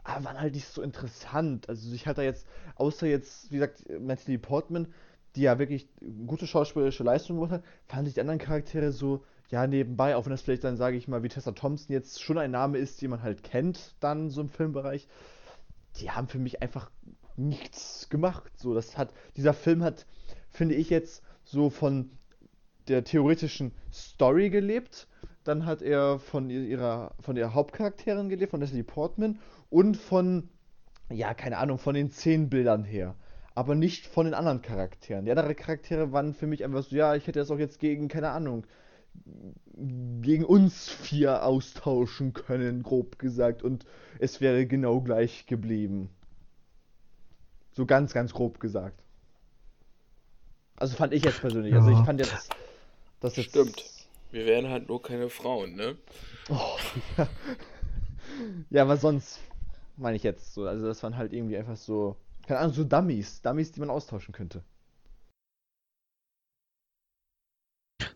aber waren halt nicht so interessant. Also ich hatte jetzt, außer jetzt, wie gesagt, Natalie Portman, die ja wirklich gute schauspielerische Leistung gemacht hat, fand ich die anderen Charaktere so, ja, nebenbei, auch wenn das vielleicht dann, sage ich mal, wie Tessa Thompson jetzt schon ein Name ist, den man halt kennt, dann so im Filmbereich, die haben für mich einfach nichts gemacht. So, das hat, dieser Film hat, finde ich jetzt, so von der theoretischen Story gelebt. Dann hat er von ihrer, von der Hauptcharakterin gelebt, von Natalie Portman und von, ja, keine Ahnung, von den Szenenbildern her. Aber nicht von den anderen Charakteren. Die anderen Charaktere waren für mich einfach so, ja, ich hätte das auch jetzt gegen, keine Ahnung, gegen uns vier austauschen können, grob gesagt, und es wäre genau gleich geblieben. So ganz, ganz grob gesagt. Also fand ich jetzt persönlich. Ja. Also ich fand jetzt das jetzt... Stimmt. Wir wären halt nur keine Frauen, ne? Oh, ja. ja, aber sonst meine ich jetzt so. Also das waren halt irgendwie einfach so, keine Ahnung, so Dummies. Dummies, die man austauschen könnte.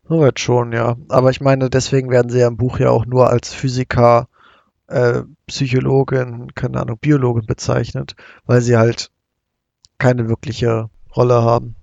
Soweit schon, ja. Aber ich meine, deswegen werden sie ja im Buch ja auch nur als Physiker, äh, Psychologin, keine Ahnung, Biologin bezeichnet, weil sie halt keine wirkliche Rolle haben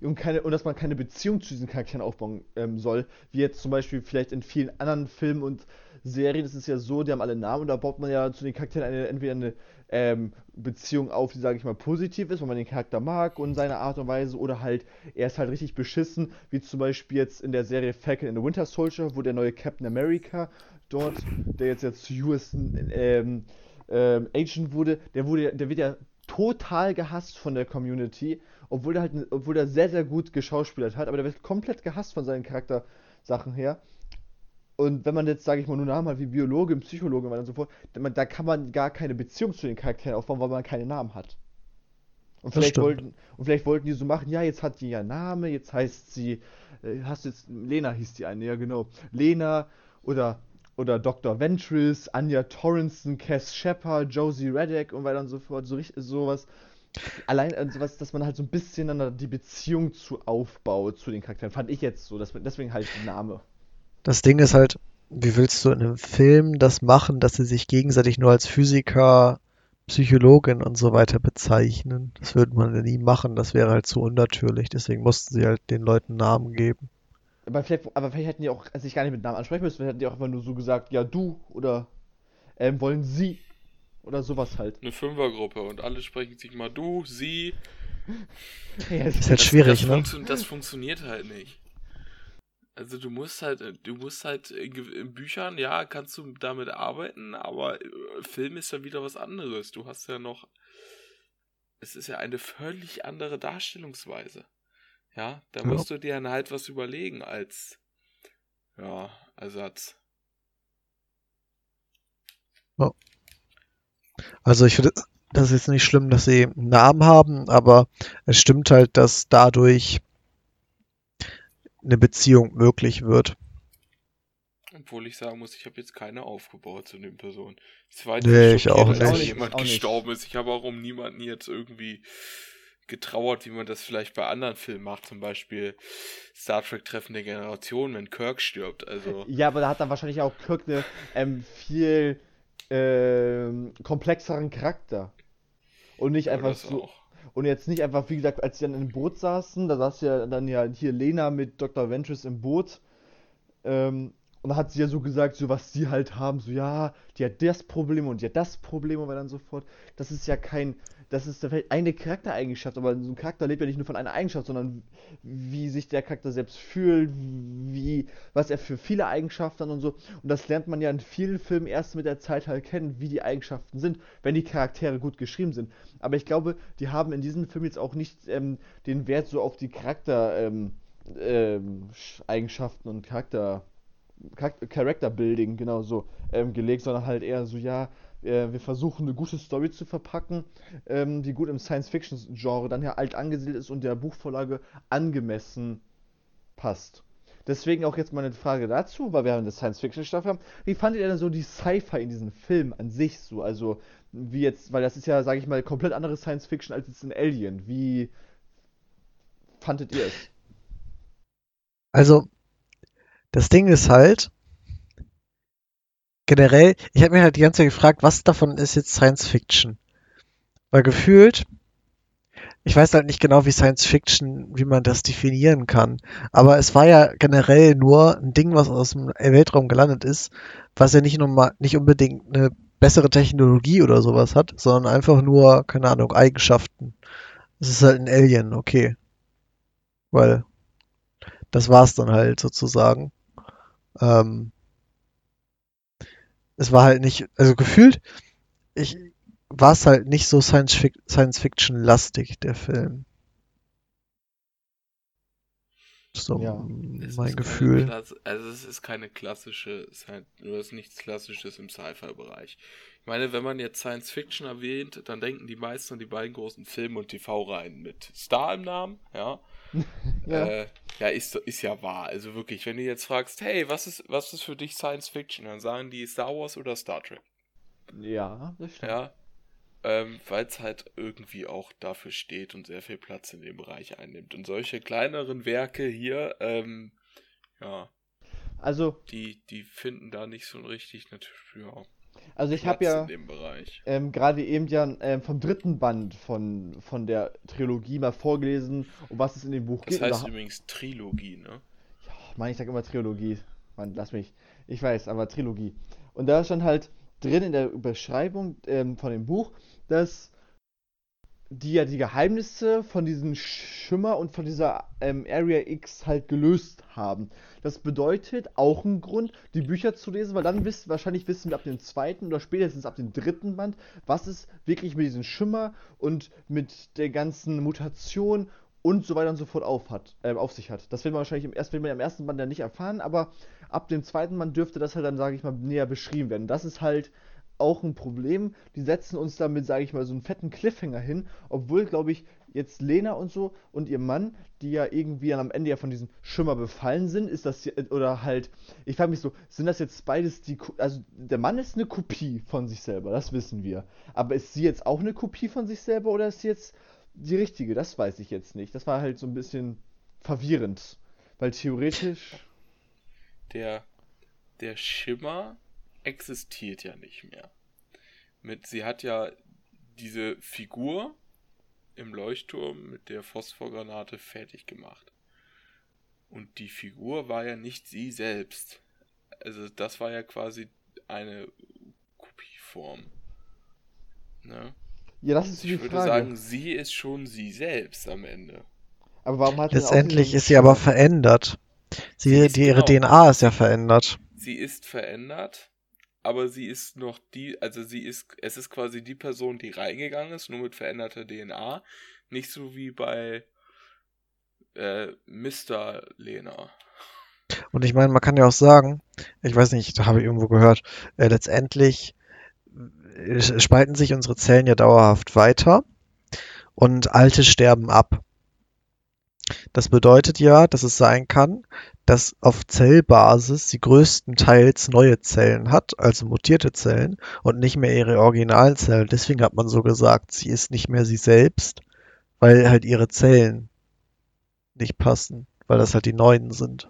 und, keine, und dass man keine Beziehung zu diesen Charakteren aufbauen ähm, soll, wie jetzt zum Beispiel vielleicht in vielen anderen Filmen und Serien ist es ja so, die haben alle Namen und da baut man ja zu den Charakteren eine, entweder eine ähm, Beziehung auf, die, sage ich mal, positiv ist, weil man den Charakter mag und seine Art und Weise, oder halt, er ist halt richtig beschissen, wie zum Beispiel jetzt in der Serie Falcon in the Winter Soldier, wo der neue Captain America dort, der jetzt, jetzt zu US ähm, ähm, Agent wurde, der wurde, der wird ja total gehasst von der Community obwohl er halt, obwohl er sehr, sehr gut geschauspielert hat, aber der wird komplett gehasst von seinen Charaktersachen her. Und wenn man jetzt, sage ich mal, nur Namen hat wie Biologe, Psychologe und so fort, da kann man gar keine Beziehung zu den Charakteren aufbauen, weil man keine Namen hat. Und vielleicht, wollten, und vielleicht wollten die so machen, ja, jetzt hat die ja Name, jetzt heißt sie, äh, hast du jetzt, Lena hieß die eine, ja genau. Lena oder, oder Dr. Ventris, Anja Torrenson, Cass Shepard, Josie Reddick und weiter und so fort, so sowas. Allein, also was, dass man halt so ein bisschen dann die Beziehung zu aufbaut zu den Charakteren, fand ich jetzt so. Deswegen halt der Name. Das Ding ist halt, wie willst du in einem Film das machen, dass sie sich gegenseitig nur als Physiker, Psychologin und so weiter bezeichnen? Das würde man ja nie machen, das wäre halt zu unnatürlich. Deswegen mussten sie halt den Leuten Namen geben. Aber vielleicht, aber vielleicht hätten die auch sich gar nicht mit Namen ansprechen müssen, hätten die auch einfach nur so gesagt, ja du oder ähm, wollen sie oder sowas halt. Eine Fünfergruppe und alle sprechen sich mal du, sie. ja, das ist halt schwierig, das ne? Funktio das funktioniert halt nicht. Also du musst halt, du musst halt in Büchern, ja, kannst du damit arbeiten, aber äh, Film ist ja wieder was anderes. Du hast ja noch, es ist ja eine völlig andere Darstellungsweise. Ja, da ja. musst du dir dann halt was überlegen als, ja, Ersatz. Ja. Also ich finde, das ist jetzt nicht schlimm, dass sie einen Namen haben, aber es stimmt halt, dass dadurch eine Beziehung möglich wird. Obwohl ich sagen muss, ich habe jetzt keine aufgebaut zu den Personen. Es war nee, ich auch nicht. dass jemand auch gestorben nicht. ist. Ich habe auch um niemanden jetzt irgendwie getrauert, wie man das vielleicht bei anderen Filmen macht, zum Beispiel Star Trek Treffen der Generation, wenn Kirk stirbt. Also ja, aber da hat dann wahrscheinlich auch Kirk eine ähm, viel äh, komplexeren Charakter. Und nicht einfach so. Auch. Und jetzt nicht einfach, wie gesagt, als sie dann im Boot saßen, da saß ja dann ja hier Lena mit Dr. Ventress im Boot. Ähm, und dann hat sie ja so gesagt, so was sie halt haben, so ja, die hat das Problem und die hat das Problem und dann so fort. Das ist ja kein, das ist vielleicht eine Charaktereigenschaft, aber so ein Charakter lebt ja nicht nur von einer Eigenschaft, sondern wie sich der Charakter selbst fühlt, wie, was er für viele Eigenschaften und so. Und das lernt man ja in vielen Filmen erst mit der Zeit halt kennen, wie die Eigenschaften sind, wenn die Charaktere gut geschrieben sind. Aber ich glaube, die haben in diesem Film jetzt auch nicht ähm, den Wert so auf die Charakter ähm, ähm, und Charakter Character Building, genau so, ähm, gelegt, sondern halt eher so, ja, äh, wir versuchen eine gute Story zu verpacken, ähm, die gut im Science-Fiction-Genre dann ja alt angesiedelt ist und der Buchvorlage angemessen passt. Deswegen auch jetzt mal eine Frage dazu, weil wir eine Science-Fiction-Staffel haben. Wie fandet ihr denn so die Sci-Fi in diesem Film an sich so? Also, wie jetzt, weil das ist ja, sage ich mal, komplett andere Science-Fiction als jetzt in Alien. Wie fandet ihr es? Also, das Ding ist halt, generell, ich habe mir halt die ganze Zeit gefragt, was davon ist jetzt Science Fiction? Weil gefühlt, ich weiß halt nicht genau, wie Science Fiction, wie man das definieren kann. Aber es war ja generell nur ein Ding, was aus dem Weltraum gelandet ist, was ja nicht, nur nicht unbedingt eine bessere Technologie oder sowas hat, sondern einfach nur, keine Ahnung, Eigenschaften. Es ist halt ein Alien, okay. Weil das war's dann halt sozusagen. Ähm, es war halt nicht, also gefühlt, ich war es halt nicht so Science-Fiction-lastig, der Film. So Ja. mein ist Gefühl. Klasse, also es ist keine klassische, du hast nichts Klassisches im Sci-Fi-Bereich. Ich meine, wenn man jetzt Science Fiction erwähnt, dann denken die meisten an die beiden großen Film- und TV-Reihen mit Star im Namen, ja. Ja. Äh, ja, ist, ist ja wahr. Also wirklich, wenn du jetzt fragst, hey, was ist, was ist für dich Science Fiction, dann sagen die Star Wars oder Star Trek. Ja, das stimmt. Ja. Ähm, Weil es halt irgendwie auch dafür steht und sehr viel Platz in dem Bereich einnimmt. Und solche kleineren Werke hier, ähm, ja, Also, die, die finden da nicht so richtig natürlich ja, also ich habe ja ähm, gerade eben ja ähm, vom dritten Band von, von der Trilogie mal vorgelesen, um was es in dem Buch Das geht. Und heißt da, übrigens Trilogie, ne? ja, Mann, ich sag immer Trilogie. Mann, lass mich. Ich weiß, aber Trilogie. Und da stand halt drin in der Beschreibung ähm, von dem Buch, dass die ja die Geheimnisse von diesem Schimmer und von dieser ähm, Area X halt gelöst haben. Das bedeutet auch ein Grund, die Bücher zu lesen, weil dann wissen, wahrscheinlich wissen wir ab dem zweiten oder spätestens ab dem dritten Band, was es wirklich mit diesem Schimmer und mit der ganzen Mutation und so weiter und so fort auf, hat, äh, auf sich hat. Das wird man wahrscheinlich im, erst, will man im ersten Band ja nicht erfahren, aber ab dem zweiten Band dürfte das halt dann, sage ich mal, näher beschrieben werden. Das ist halt auch ein Problem. Die setzen uns damit, sage ich mal, so einen fetten Cliffhanger hin, obwohl, glaube ich, jetzt Lena und so und ihr Mann, die ja irgendwie am Ende ja von diesem Schimmer befallen sind, ist das hier, oder halt, ich frage mich so, sind das jetzt beides die, also der Mann ist eine Kopie von sich selber, das wissen wir. Aber ist sie jetzt auch eine Kopie von sich selber oder ist sie jetzt die richtige? Das weiß ich jetzt nicht. Das war halt so ein bisschen verwirrend, weil theoretisch, Der, der Schimmer existiert ja nicht mehr. Mit, sie hat ja diese Figur im Leuchtturm mit der Phosphorgranate fertig gemacht. Und die Figur war ja nicht sie selbst. Also das war ja quasi eine Kopieform. Ne? ja, das ist die Ich würde sagen, sie ist schon sie selbst am Ende. Aber warum hat sie dann auch Letztendlich ist sie aber verändert. Sie, Sie die, ihre genau. DNA ist ja verändert. Sie ist verändert, aber sie ist noch die, also sie ist, es ist quasi die Person, die reingegangen ist, nur mit veränderter DNA. Nicht so wie bei äh, Mr. Lena. Und ich meine, man kann ja auch sagen, ich weiß nicht, da habe ich irgendwo gehört, äh, letztendlich äh, spalten sich unsere Zellen ja dauerhaft weiter und alte sterben ab. Das bedeutet ja, dass es sein kann, dass auf Zellbasis sie größtenteils neue Zellen hat, also mutierte Zellen und nicht mehr ihre originalen Zellen. Deswegen hat man so gesagt, sie ist nicht mehr sie selbst, weil halt ihre Zellen nicht passen, weil das halt die neuen sind.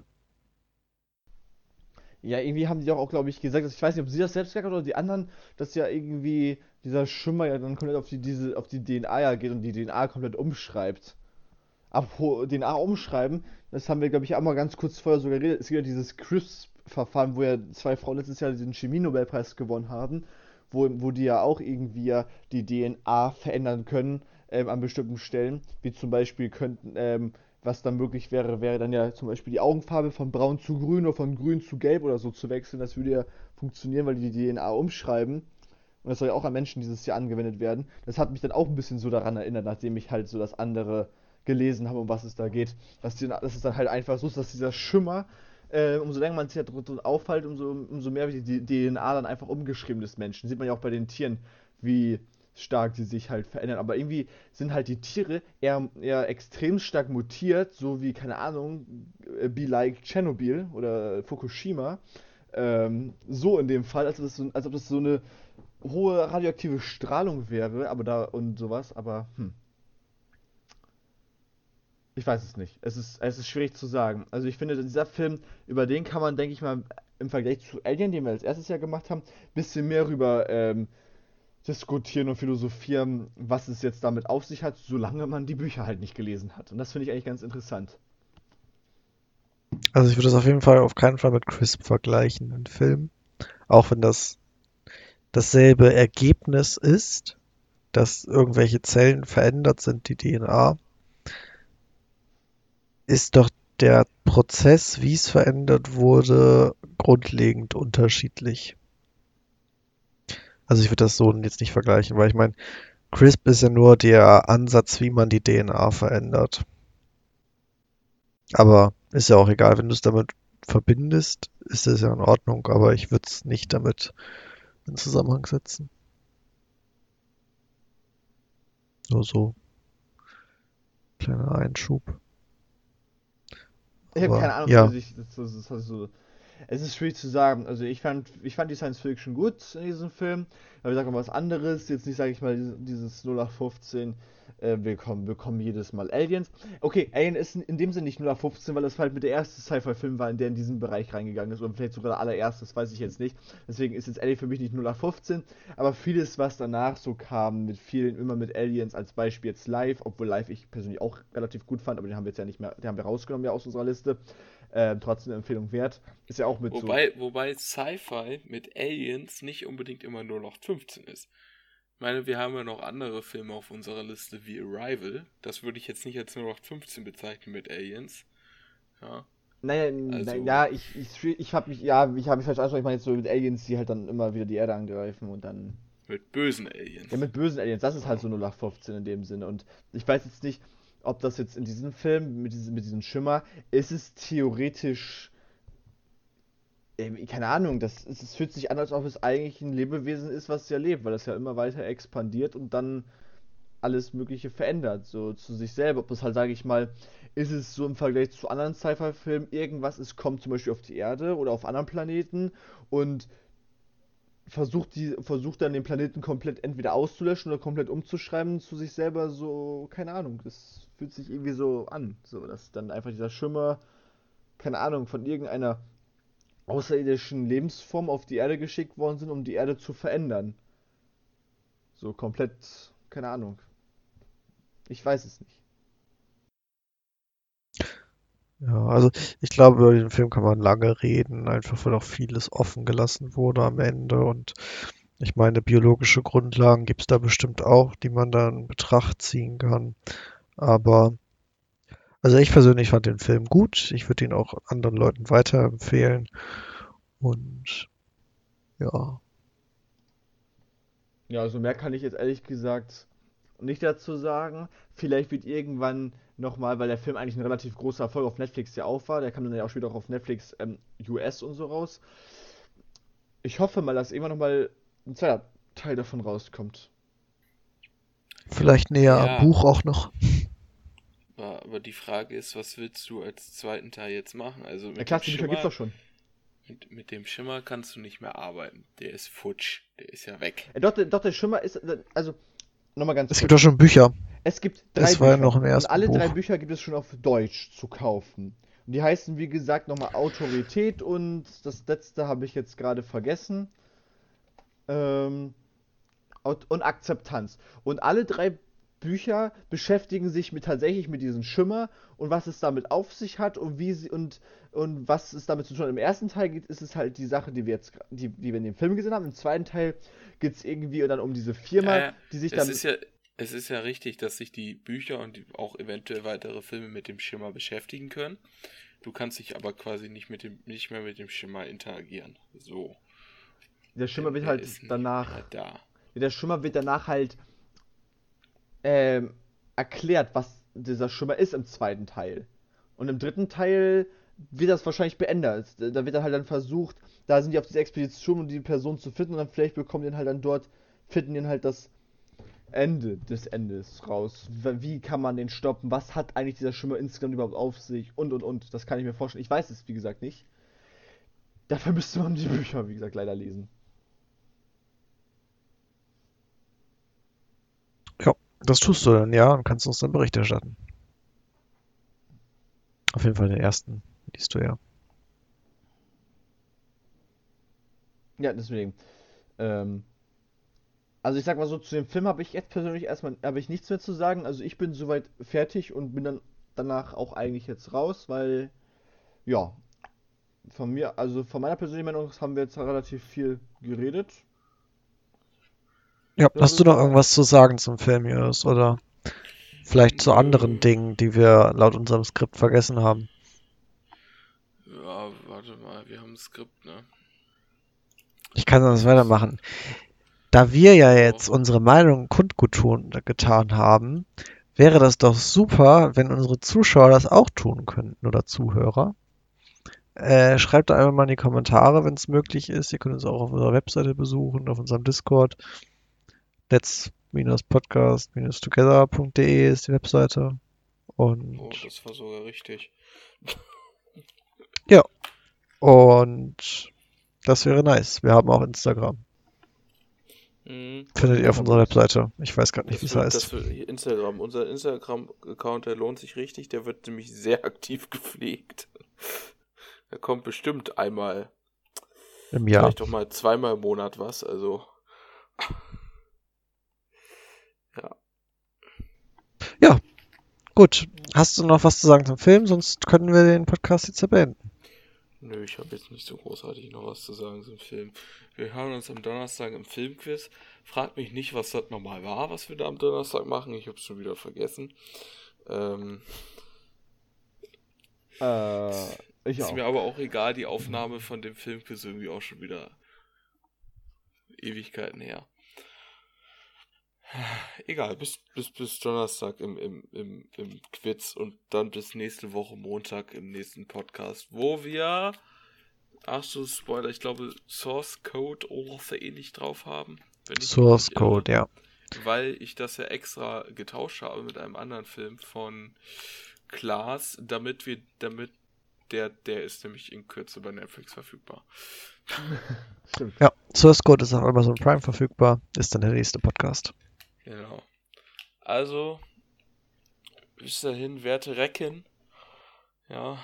Ja, irgendwie haben die doch auch, glaube ich, gesagt, dass ich weiß nicht, ob sie das selbst gesagt hat oder die anderen, dass ja irgendwie dieser Schimmer ja dann komplett auf die, diese, auf die DNA ja geht und die DNA komplett umschreibt. DNA umschreiben, das haben wir, glaube ich, auch mal ganz kurz vorher sogar geredet. Es gibt ja dieses CRISP-Verfahren, wo ja zwei Frauen letztes Jahr diesen Chemie-Nobelpreis gewonnen haben, wo, wo die ja auch irgendwie die DNA verändern können ähm, an bestimmten Stellen. Wie zum Beispiel könnten, ähm, was dann möglich wäre, wäre dann ja zum Beispiel die Augenfarbe von braun zu grün oder von grün zu gelb oder so zu wechseln. Das würde ja funktionieren, weil die die DNA umschreiben. Und das soll ja auch an Menschen dieses Jahr angewendet werden. Das hat mich dann auch ein bisschen so daran erinnert, nachdem ich halt so das andere gelesen habe, um was es da geht. Dass, die, dass es dann halt einfach so ist, dass dieser Schimmer, äh, umso länger man sich halt drin aufhält, umso, umso mehr wird die DNA dann einfach umgeschrieben des Menschen. Sieht man ja auch bei den Tieren, wie stark die sich halt verändern. Aber irgendwie sind halt die Tiere eher, eher extrem stark mutiert, so wie, keine Ahnung, äh, be like Tschernobyl oder Fukushima. Ähm, so in dem Fall, als ob, das so, als ob das so eine hohe radioaktive Strahlung wäre, aber da und sowas, aber hm. Ich weiß es nicht. Es ist, es ist schwierig zu sagen. Also ich finde, dieser Film, über den kann man, denke ich mal, im Vergleich zu Alien, den wir als erstes Jahr gemacht haben, ein bisschen mehr rüber ähm, diskutieren und philosophieren, was es jetzt damit auf sich hat, solange man die Bücher halt nicht gelesen hat. Und das finde ich eigentlich ganz interessant. Also ich würde das auf jeden Fall auf keinen Fall mit Crisp vergleichen, den Film. Auch wenn das dasselbe Ergebnis ist, dass irgendwelche Zellen verändert sind, die DNA, ist doch der Prozess, wie es verändert wurde, grundlegend unterschiedlich. Also ich würde das so jetzt nicht vergleichen, weil ich meine, CRISP ist ja nur der Ansatz, wie man die DNA verändert. Aber ist ja auch egal, wenn du es damit verbindest, ist es ja in Ordnung, aber ich würde es nicht damit in Zusammenhang setzen. Nur so. Kleiner Einschub. Ich habe keine Ahnung, ja. ich, das, das, das, so, es ist schwierig zu sagen. Also ich fand, ich fand die Science Fiction gut in diesem Film. Aber ich sage mal was anderes. Jetzt nicht, sage ich mal, dieses 0815 äh, wir, kommen, jedes Mal Aliens. Okay, Alien ist in dem Sinne nicht 0815, weil das halt mit der erste Sci-Fi-Film war, in der in diesen Bereich reingegangen ist. Oder vielleicht sogar der allererste, das weiß ich jetzt nicht. Deswegen ist jetzt Alien für mich nicht 0815. Aber vieles, was danach so kam, mit vielen, immer mit Aliens als Beispiel jetzt live, obwohl live ich persönlich auch relativ gut fand, aber den haben wir jetzt ja nicht mehr, den haben wir rausgenommen ja aus unserer Liste. Äh, trotzdem eine Empfehlung wert. Ist ja auch mit wobei, so. Wobei Sci-Fi mit Aliens nicht unbedingt immer nur noch 15 ist. Ich meine, wir haben ja noch andere Filme auf unserer Liste wie Arrival. Das würde ich jetzt nicht als nur noch 15 bezeichnen mit Aliens. Ja. Naja, also, ja, ich, ich, ich habe mich, ja, ich habe mich falsch angesprochen. Ich meine jetzt so mit Aliens, die halt dann immer wieder die Erde angreifen und dann. Mit bösen Aliens. Ja, mit bösen Aliens. Das ist halt so 0815 in dem Sinne. Und ich weiß jetzt nicht, ob das jetzt in diesem Film mit diesem, mit diesem Schimmer, ist es theoretisch keine Ahnung, das, es fühlt sich an, als ob es eigentlich ein Lebewesen ist, was ja lebt, weil das ja immer weiter expandiert und dann alles Mögliche verändert, so zu sich selber. Ob das halt, sage ich mal, ist es so im Vergleich zu anderen Sci-Fi-Filmen, irgendwas ist, kommt zum Beispiel auf die Erde oder auf anderen Planeten und versucht, die, versucht dann den Planeten komplett entweder auszulöschen oder komplett umzuschreiben zu sich selber, so, keine Ahnung, das fühlt sich irgendwie so an, so, dass dann einfach dieser Schimmer, keine Ahnung, von irgendeiner außerirdischen Lebensformen auf die Erde geschickt worden sind, um die Erde zu verändern. So komplett, keine Ahnung. Ich weiß es nicht. Ja, also ich glaube, über den Film kann man lange reden, einfach weil auch vieles offen gelassen wurde am Ende. Und ich meine, biologische Grundlagen gibt es da bestimmt auch, die man dann in Betracht ziehen kann. Aber also ich persönlich fand den Film gut. Ich würde ihn auch anderen Leuten weiterempfehlen. Und ja. Ja, also mehr kann ich jetzt ehrlich gesagt nicht dazu sagen. Vielleicht wird irgendwann nochmal, weil der Film eigentlich ein relativ großer Erfolg auf Netflix ja auch war, der kam dann ja auch später auch auf Netflix ähm, US und so raus. Ich hoffe mal, dass irgendwann nochmal ein zweiter Teil davon rauskommt. Vielleicht näher ja. am Buch auch noch. Aber die Frage ist, was willst du als zweiten Teil jetzt machen? Also mit ja, klar, die Bücher gibt's doch schon. Mit, mit, dem Schimmer kannst du nicht mehr arbeiten. Der ist futsch. Der ist ja weg. Ja, doch, doch, der Schimmer ist. Also, nochmal ganz Es kurz. gibt doch schon Bücher. Es gibt drei das war ja noch im ersten Und alle Buch. drei Bücher gibt es schon auf Deutsch zu kaufen. Und die heißen, wie gesagt, nochmal Autorität und das letzte habe ich jetzt gerade vergessen. Ähm, und Akzeptanz. Und alle drei Bücher beschäftigen sich mit tatsächlich mit diesem Schimmer und was es damit auf sich hat und wie sie und, und was es damit zu tun hat. Im ersten Teil geht, ist es halt die Sache, die wir jetzt, die, die wir in dem Film gesehen haben. Im zweiten Teil geht es irgendwie dann um diese Firma, Ja, ja. die sich Es dann. ist ja, es ist ja richtig, dass sich die Bücher und die, auch eventuell weitere Filme mit dem Schimmer beschäftigen können. Du kannst dich aber quasi nicht mit dem, nicht mehr mit dem Schimmer interagieren. So. der Schimmer wird halt danach. Da. Der Schimmer wird danach halt ähm, erklärt, was dieser Schimmer ist im zweiten Teil. Und im dritten Teil wird das wahrscheinlich beendet. Da wird dann halt dann versucht, da sind die auf dieser Expedition, um die Person zu finden und dann vielleicht bekommen die halt dann dort, finden die halt das Ende des Endes raus. Wie kann man den stoppen? Was hat eigentlich dieser Schimmer insgesamt überhaupt auf sich? Und und und. Das kann ich mir vorstellen. Ich weiß es, wie gesagt, nicht. Dafür müsste man die Bücher, wie gesagt, leider lesen. Das tust du dann, ja, und kannst uns dann Bericht erstatten. Auf jeden Fall den ersten liest du ja. Ja, deswegen. Ähm, also ich sag mal so, zu dem Film habe ich jetzt persönlich erstmal habe ich nichts mehr zu sagen. Also ich bin soweit fertig und bin dann danach auch eigentlich jetzt raus, weil ja, von mir, also von meiner persönlichen Meinung haben wir jetzt relativ viel geredet. Ja, hast du noch irgendwas zu sagen zum Film, Jonas? Oder vielleicht zu anderen Dingen, die wir laut unserem Skript vergessen haben? Ja, warte mal, wir haben ein Skript, ne? Ich kann sonst weitermachen. Da wir ja jetzt unsere Meinung kundgetun getan haben, wäre das doch super, wenn unsere Zuschauer das auch tun könnten oder Zuhörer. Äh, schreibt da einfach mal in die Kommentare, wenn es möglich ist. Ihr könnt uns auch auf unserer Webseite besuchen, auf unserem Discord. let's-podcast-together.de ist die Webseite. Und Oh, das war sogar richtig. Und das wäre nice. Wir haben auch Instagram. Mhm. Findet ihr auf unserer Webseite. Ich weiß gerade nicht, wie es heißt. Instagram. Unser Instagram-Account, der lohnt sich richtig. Der wird nämlich sehr aktiv gepflegt. Da kommt bestimmt einmal, Im Jahr. vielleicht doch mal zweimal im Monat was. Also, Gut. Hast du noch was zu sagen zum Film? Sonst können wir den Podcast jetzt ja beenden. nö, ich habe jetzt nicht so großartig noch was zu sagen zum Film. Wir hören uns am Donnerstag im Filmquiz. Fragt mich nicht, was das nochmal war, was wir da am Donnerstag machen. Ich habe es schon wieder vergessen. Ähm, Äh, ich ist auch. mir aber auch egal, die Aufnahme von dem Filmquiz irgendwie auch schon wieder Ewigkeiten her. Egal, bis, bis, bis Donnerstag im, im, im, im Quiz und dann bis nächste Woche Montag im nächsten Podcast, wo wir, ach so, Spoiler, ich glaube Source Code oder so ähnlich drauf haben. Source irre. Code, ja. Weil ich das ja extra getauscht habe mit einem anderen Film von Klaas, damit wir, damit der, der ist nämlich in Kürze bei Netflix verfügbar. Stimmt. Ja, Source Code ist auf Amazon Prime verfügbar. Ist dann der nächste Podcast. Genau. Also, bis dahin, werte Recken. Ja.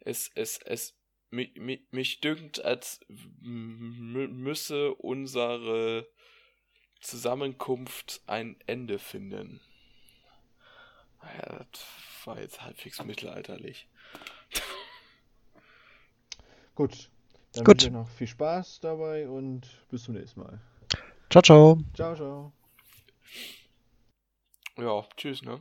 Es, es, es, mich, mich, mich dünkt, als mü- müsse unsere Zusammenkunft ein Ende finden. Naja, das war jetzt halbwegs mittelalterlich. Gut. Dann Gut. wünsche ich noch viel Spaß dabei und bis zum nächsten Mal. Ciao, ciao. Ciao, ciao. Ja, tschüss, ne?